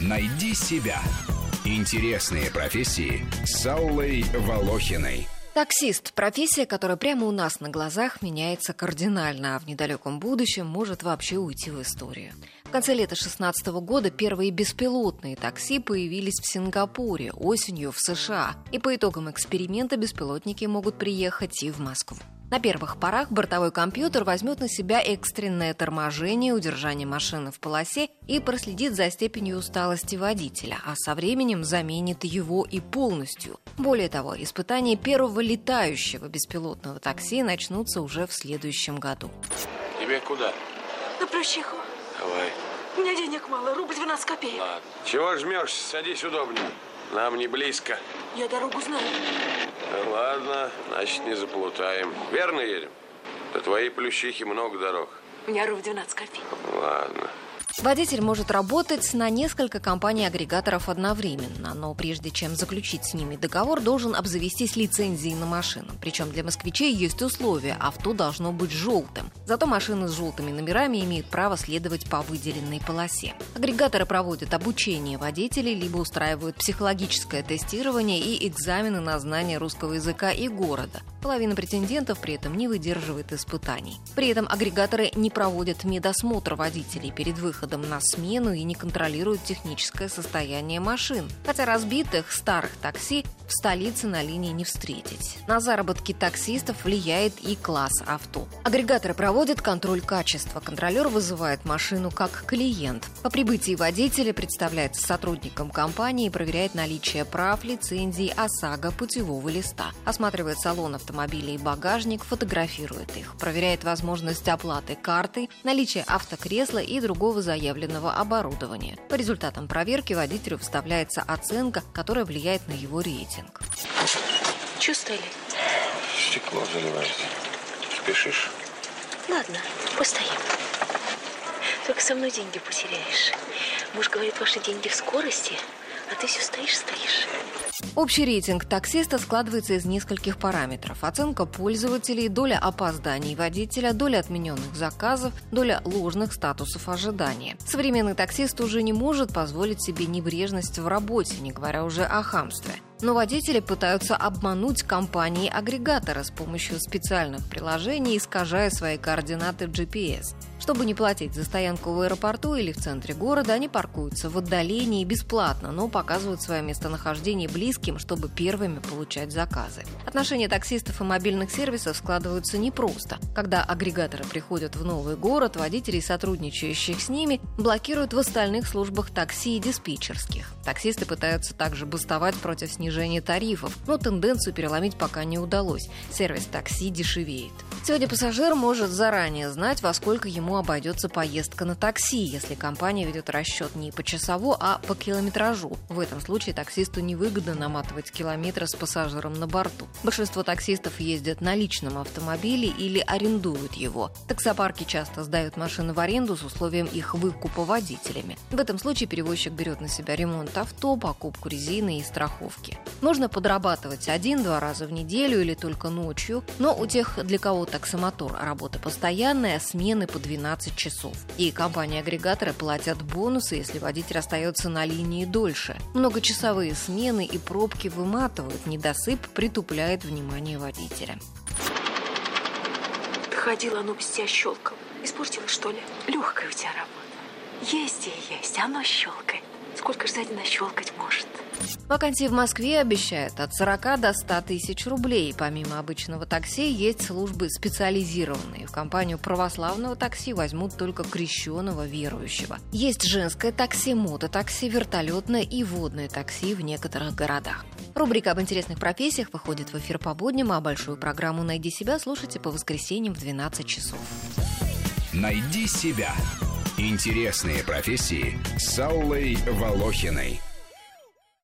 Найди себя. Интересные профессии с Аллой Волохиной. Таксист – профессия, которая прямо у нас на глазах меняется кардинально, а в недалеком будущем может вообще уйти в историю. В конце лета 2016 года первые беспилотные такси появились в Сингапуре, осенью в США. И по итогам эксперимента беспилотники могут приехать и в Москву. На первых порах бортовой компьютер возьмет на себя экстренное торможение, удержание машины в полосе и проследит за степенью усталости водителя, а со временем заменит его и полностью. Более того, испытания первого летающего беспилотного такси начнутся уже в следующем году. Тебе куда? На Плющиху. Давай. У меня денег мало, рубль 12 копеек. Ладно. Чего жмешься? Садись удобнее. Нам не близко. Я дорогу знаю. Ну, ладно, значит, не заплутаем. Верно едем? До твоей плющихи много дорог. У меня рубль 12 копеек. Ладно. Водитель может работать на несколько компаний-агрегаторов одновременно, но прежде чем заключить с ними договор, должен обзавестись лицензией на машину. Причем для москвичей есть условия – авто должно быть желтым. Зато машины с желтыми номерами имеют право следовать по выделенной полосе. Агрегаторы проводят обучение водителей, либо устраивают психологическое тестирование и экзамены на знание русского языка и города. Половина претендентов при этом не выдерживает испытаний. При этом агрегаторы не проводят медосмотр водителей перед выходом на смену и не контролируют техническое состояние машин. Хотя разбитых старых такси в столице на линии не встретить. На заработки таксистов влияет и класс авто. Агрегаторы проводят контроль качества. Контролер вызывает машину как клиент. По прибытии водителя представляется сотрудником компании и проверяет наличие прав, лицензий, ОСАГО, путевого листа. Осматривает салон автомобиля и багажник, фотографирует их. Проверяет возможность оплаты картой, наличие автокресла и другого заявленного оборудования. По результатам проверки водителю вставляется оценка, которая влияет на его рейтинг. Че стали? Стекло заливается. Спешишь? Ладно, постоим. Только со мной деньги потеряешь. Муж говорит, ваши деньги в скорости, а ты все стоишь, стоишь. Общий рейтинг таксиста складывается из нескольких параметров. Оценка пользователей, доля опозданий водителя, доля отмененных заказов, доля ложных статусов ожидания. Современный таксист уже не может позволить себе небрежность в работе, не говоря уже о хамстве. Но водители пытаются обмануть компании-агрегатора с помощью специальных приложений, искажая свои координаты GPS. Чтобы не платить за стоянку в аэропорту или в центре города, они паркуются в отдалении бесплатно, но показывают свое местонахождение близким, чтобы первыми получать заказы. Отношения таксистов и мобильных сервисов складываются непросто. Когда агрегаторы приходят в новый город, водителей, сотрудничающих с ними, блокируют в остальных службах такси и диспетчерских. Таксисты пытаются также бастовать против снижения тарифов, но тенденцию переломить пока не удалось. Сервис такси дешевеет. Сегодня пассажир может заранее знать, во сколько ему обойдется поездка на такси, если компания ведет расчет не по часову, а по километражу. В этом случае таксисту невыгодно наматывать километры с пассажиром на борту. Большинство таксистов ездят на личном автомобиле или арендуют его. Таксопарки часто сдают машины в аренду с условием их выкупа водителями. В этом случае перевозчик берет на себя ремонт авто, покупку резины и страховки. Можно подрабатывать один-два раза в неделю или только ночью, но у тех, для кого таксомотор работа постоянная, смены по 12 часов. И компании-агрегаторы платят бонусы, если водитель остается на линии дольше. Многочасовые смены и пробки выматывают, недосып притупляет внимание водителя. Ходила, оно без тебя щелкало. Испортилось, что ли? Легкая у тебя работа. Есть и есть, оно щелкает. Сколько ж сзади нащелкать может? Вакансии в Москве обещают от 40 до 100 тысяч рублей. Помимо обычного такси, есть службы специализированные. В компанию православного такси возьмут только крещенного верующего. Есть женское такси, мототакси, вертолетное и водное такси в некоторых городах. Рубрика об интересных профессиях выходит в эфир по будням, а большую программу «Найди себя» слушайте по воскресеньям в 12 часов. Найди себя. Интересные профессии с Аллой Волохиной.